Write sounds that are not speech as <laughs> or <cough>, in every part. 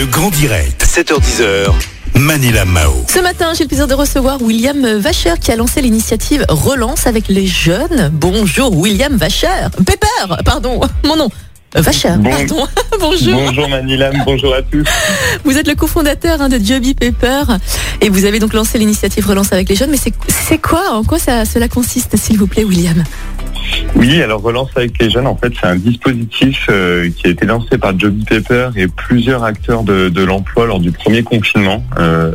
Le grand direct, 7h10h. Manila Mao. Ce matin, j'ai le plaisir de recevoir William Vacher qui a lancé l'initiative Relance avec les jeunes. Bonjour William Vacher. Pepper, pardon, mon nom. Vacher, Bon- pardon. <laughs> Bonjour. Bonjour Manilam, bonjour à tous. Vous êtes le cofondateur hein, de Joby Pepper et vous avez donc lancé l'initiative Relance avec les jeunes. Mais c'est c'est quoi? En quoi ça, cela consiste, s'il vous plaît, William? Oui, alors Relance avec les jeunes, en fait, c'est un dispositif euh, qui a été lancé par Joby Paper et plusieurs acteurs de, l'emploi lors du premier confinement. Euh,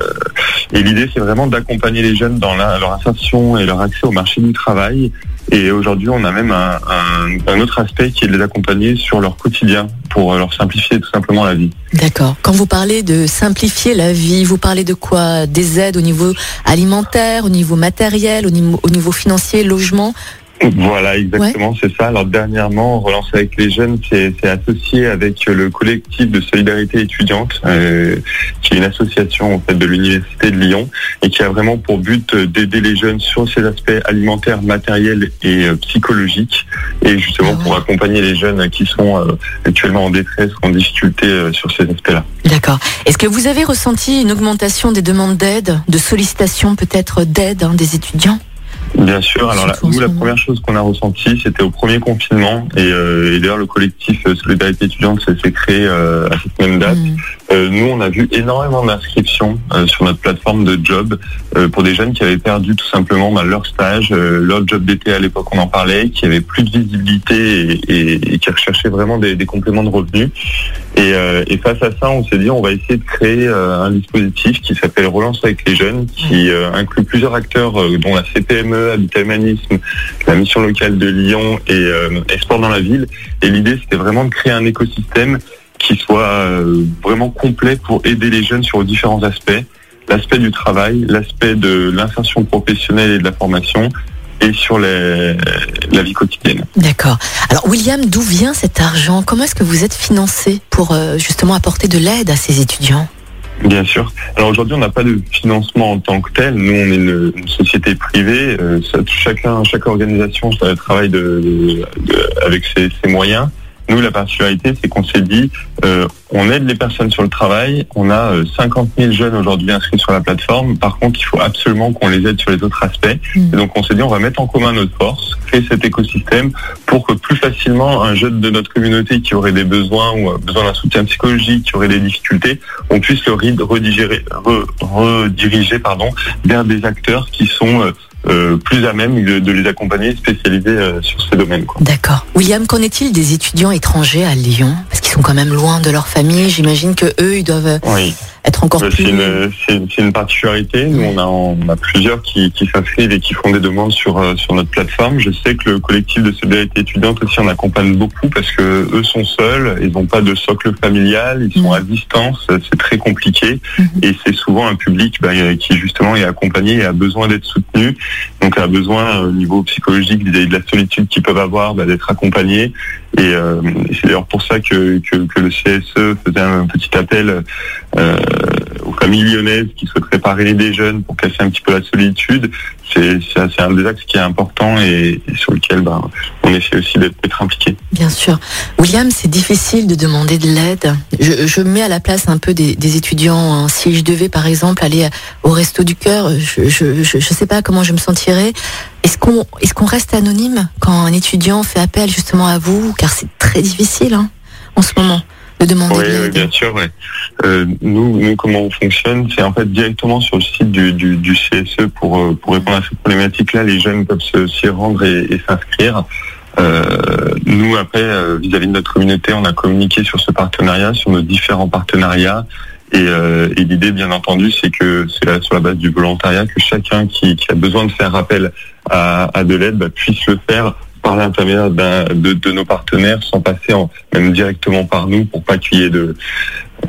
et l'idée, c'est vraiment d'accompagner les jeunes dans leur insertion et leur accès au marché du travail. Et aujourd'hui, on a même un, autre aspect qui est de les accompagner sur leur quotidien pour leur simplifier tout simplement la vie. D'accord. Quand vous parlez de simplifier la vie, vous parlez de quoi? Des aides au niveau alimentaire, au niveau matériel, au niveau financier, logement? Voilà, exactement, c'est ça. Alors dernièrement, Relance avec les jeunes, c'est c'est associé avec le collectif de solidarité étudiante, euh, qui est une association en fait de l'université de Lyon et qui a vraiment pour but euh, d'aider les jeunes sur ces aspects alimentaires, matériels et euh, psychologiques, et justement Ah ouais. pour accompagner les jeunes qui sont euh, actuellement en détresse, en difficulté sur ces aspects-là. D'accord. Est-ce que vous avez ressenti une augmentation des demandes d'aide, de sollicitations peut-être d'aide hein, des étudiants? Bien sûr. Alors en nous, la première chose qu'on a ressentie, c'était au premier confinement. Et, euh, et d'ailleurs, le collectif euh, Solidarité étudiante s'est créé euh, à cette même date. Hmm. Euh, nous, on a vu énormément d'inscriptions euh, sur notre plateforme de job euh, pour des jeunes qui avaient perdu tout simplement bah, leur stage, euh, leur job d'été à l'époque, on en parlait, qui avaient plus de visibilité et, et- et qui recherchaient vraiment des, des compléments de revenus. Et, euh, et face à ça, on s'est dit, on va essayer de créer euh, un dispositif qui s'appelle Relance avec les jeunes, qui euh, inclut plusieurs acteurs, euh, dont la CPME, Habitat Humanisme, la mission locale de Lyon et, euh, et Sport dans la ville. Et l'idée, c'était vraiment de créer un écosystème qui soit euh, vraiment complet pour aider les jeunes sur différents aspects. L'aspect du travail, l'aspect de l'insertion professionnelle et de la formation, et sur les- la vie quotidienne. D'accord. Alors William, d'où vient cet argent? Comment est-ce que vous êtes financé pour euh, justement apporter de l'aide à ces étudiants? Bien sûr. Alors aujourd'hui, on n'a pas de financement en tant que tel. Nous, on est une, une société privée. Euh, ça, chacun, chaque organisation travaille de, de- avec ses, ses moyens. Nous, la particularité, c'est qu'on s'est dit, euh, on aide les personnes sur le travail. On a euh, 50 000 jeunes aujourd'hui inscrits sur la plateforme. Par contre, il faut absolument qu'on les aide sur les autres aspects. Mm. Et donc, on s'est dit, on va mettre en commun notre force, créer cet écosystème pour que plus facilement un jeune de notre communauté qui aurait des besoins ou euh, besoin d'un soutien psychologique, qui aurait des difficultés, on puisse le rid- redigérer- re- rediriger pardon, vers des acteurs qui sont euh, euh, plus à même de, les accompagner, spécialisés euh, sur ces domaines. D'accord. William, qu'en est-il des étudiants étrangers à Lyon? Sont quand même loin de leur famille. J'imagine que eux, ils doivent euh, Oui, être encore Euh, plus. c'est une, c'est une- c'est une particularité. Nous, on a, on a plusieurs qui, qui s'inscrivent et qui font des demandes sur, euh, sur notre plateforme. Je sais que le collectif de solidarité étudiante aussi en accompagne beaucoup parce que eux sont seuls, ils n'ont pas de socle familial, ils sont Mhm. à distance, c'est très compliqué Mhm. et c'est souvent un public bah, qui justement est accompagné et a besoin d'être soutenu, donc a besoin euh, au niveau psychologique de la solitude qu'ils peuvent avoir, bah, d'être accompagnés. Et, euh, et c'est d'ailleurs pour ça que le CSE faisait un petit appel euh, aux familles lyonnaises qui souhaiteraient parrainer des jeunes pour casser un petit peu la solitude. C'est un- des axes qui est important et, sur lequel ben, on essaie aussi d'être impliqué. Bien sûr. William, c'est difficile de demander de l'aide. Je, je me mets à la place un peu des, étudiants. hein. Si je devais, par exemple, aller au resto du cœur, je je sais pas comment je me sentirais. Est-ce qu'on qu'on reste anonyme quand un étudiant fait appel justement à vous? Car c'est très difficile hein, en ce moment de demander Oui, de oui, bien sûr. ouais. Euh, nous, nous, comment on fonctionne, c'est en fait directement sur le site du, du, du CSE pour, euh, pour répondre à cette problématique-là. Les jeunes peuvent se- s'y rendre et, et s'inscrire. Euh, nous, après, euh, vis-à-vis de notre communauté, on a communiqué sur ce partenariat, sur nos différents partenariats. Et, euh, et l'idée, bien entendu, c'est que c'est là, sur la base du volontariat que chacun qui, qui a besoin de faire appel à, à de l'aide bah, puisse le faire par l'intermédiaire de, nos partenaires, sans passer même directement par nous, pour pas qu'il de,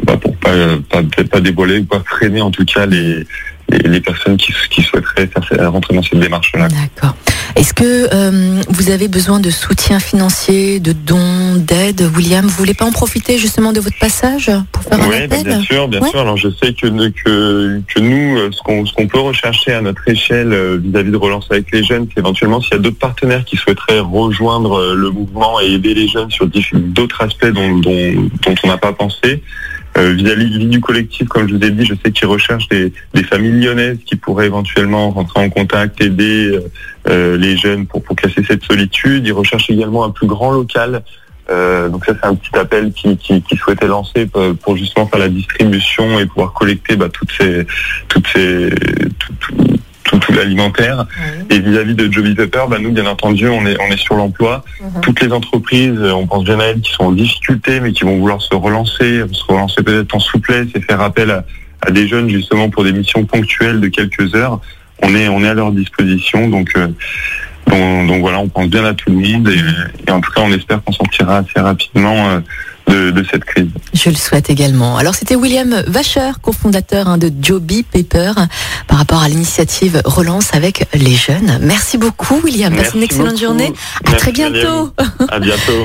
bah, pour pas, pas, pas dévoiler, pas freiner en tout cas les, les, personnes qui, qui souhaiteraient faire, rentrer dans cette démarche-là. D'accord. Est-ce que euh, vous avez besoin de soutien financier, de dons, d'aide, William Vous voulez pas en profiter justement de votre passage pour faire un Oui, appel? bien sûr, bien Ouais. sûr. Alors je sais que que, que nous, euh, ce qu'on peut rechercher à notre échelle euh, vis-à-vis de relance avec les jeunes, c'est éventuellement s'il y a d'autres partenaires qui souhaiteraient rejoindre le mouvement et aider les jeunes sur d'autres aspects dont, dont, dont on n'a pas pensé. Euh, vis-à-vis du collectif, comme je vous ai dit, je sais qu'ils recherchent des, des, familles lyonnaises qui pourraient éventuellement rentrer en contact, aider euh, les jeunes pour, pour casser cette solitude. Ils recherchent également un plus grand local. Euh, donc ça c'est un petit appel qui, qui, qui souhaitait lancer pour, justement faire la distribution et pouvoir collecter bah, toutes ces toutes ces l'alimentaire. Et vis-à-vis de Joby Pepper, bah, nous bien entendu on est on est sur l'emploi. Toutes les entreprises, on pense bien à elles, qui sont en difficulté mais qui vont vouloir se relancer, se relancer peut-être en souplesse et faire appel à, à, des jeunes justement pour des missions ponctuelles de quelques heures. On est on est à leur disposition donc euh, donc, donc, voilà, on pense bien à tout le monde et, et en tout cas, on espère qu'on sortira assez rapidement euh, de, de, cette crise. Je le souhaite également. Alors, c'était William Vacher, cofondateur hein, de Joby Paper, par rapport à l'initiative Relance avec les jeunes. Merci beaucoup, William. Passe une excellente beaucoup. journée. À Merci très bientôt. À bientôt. <laughs>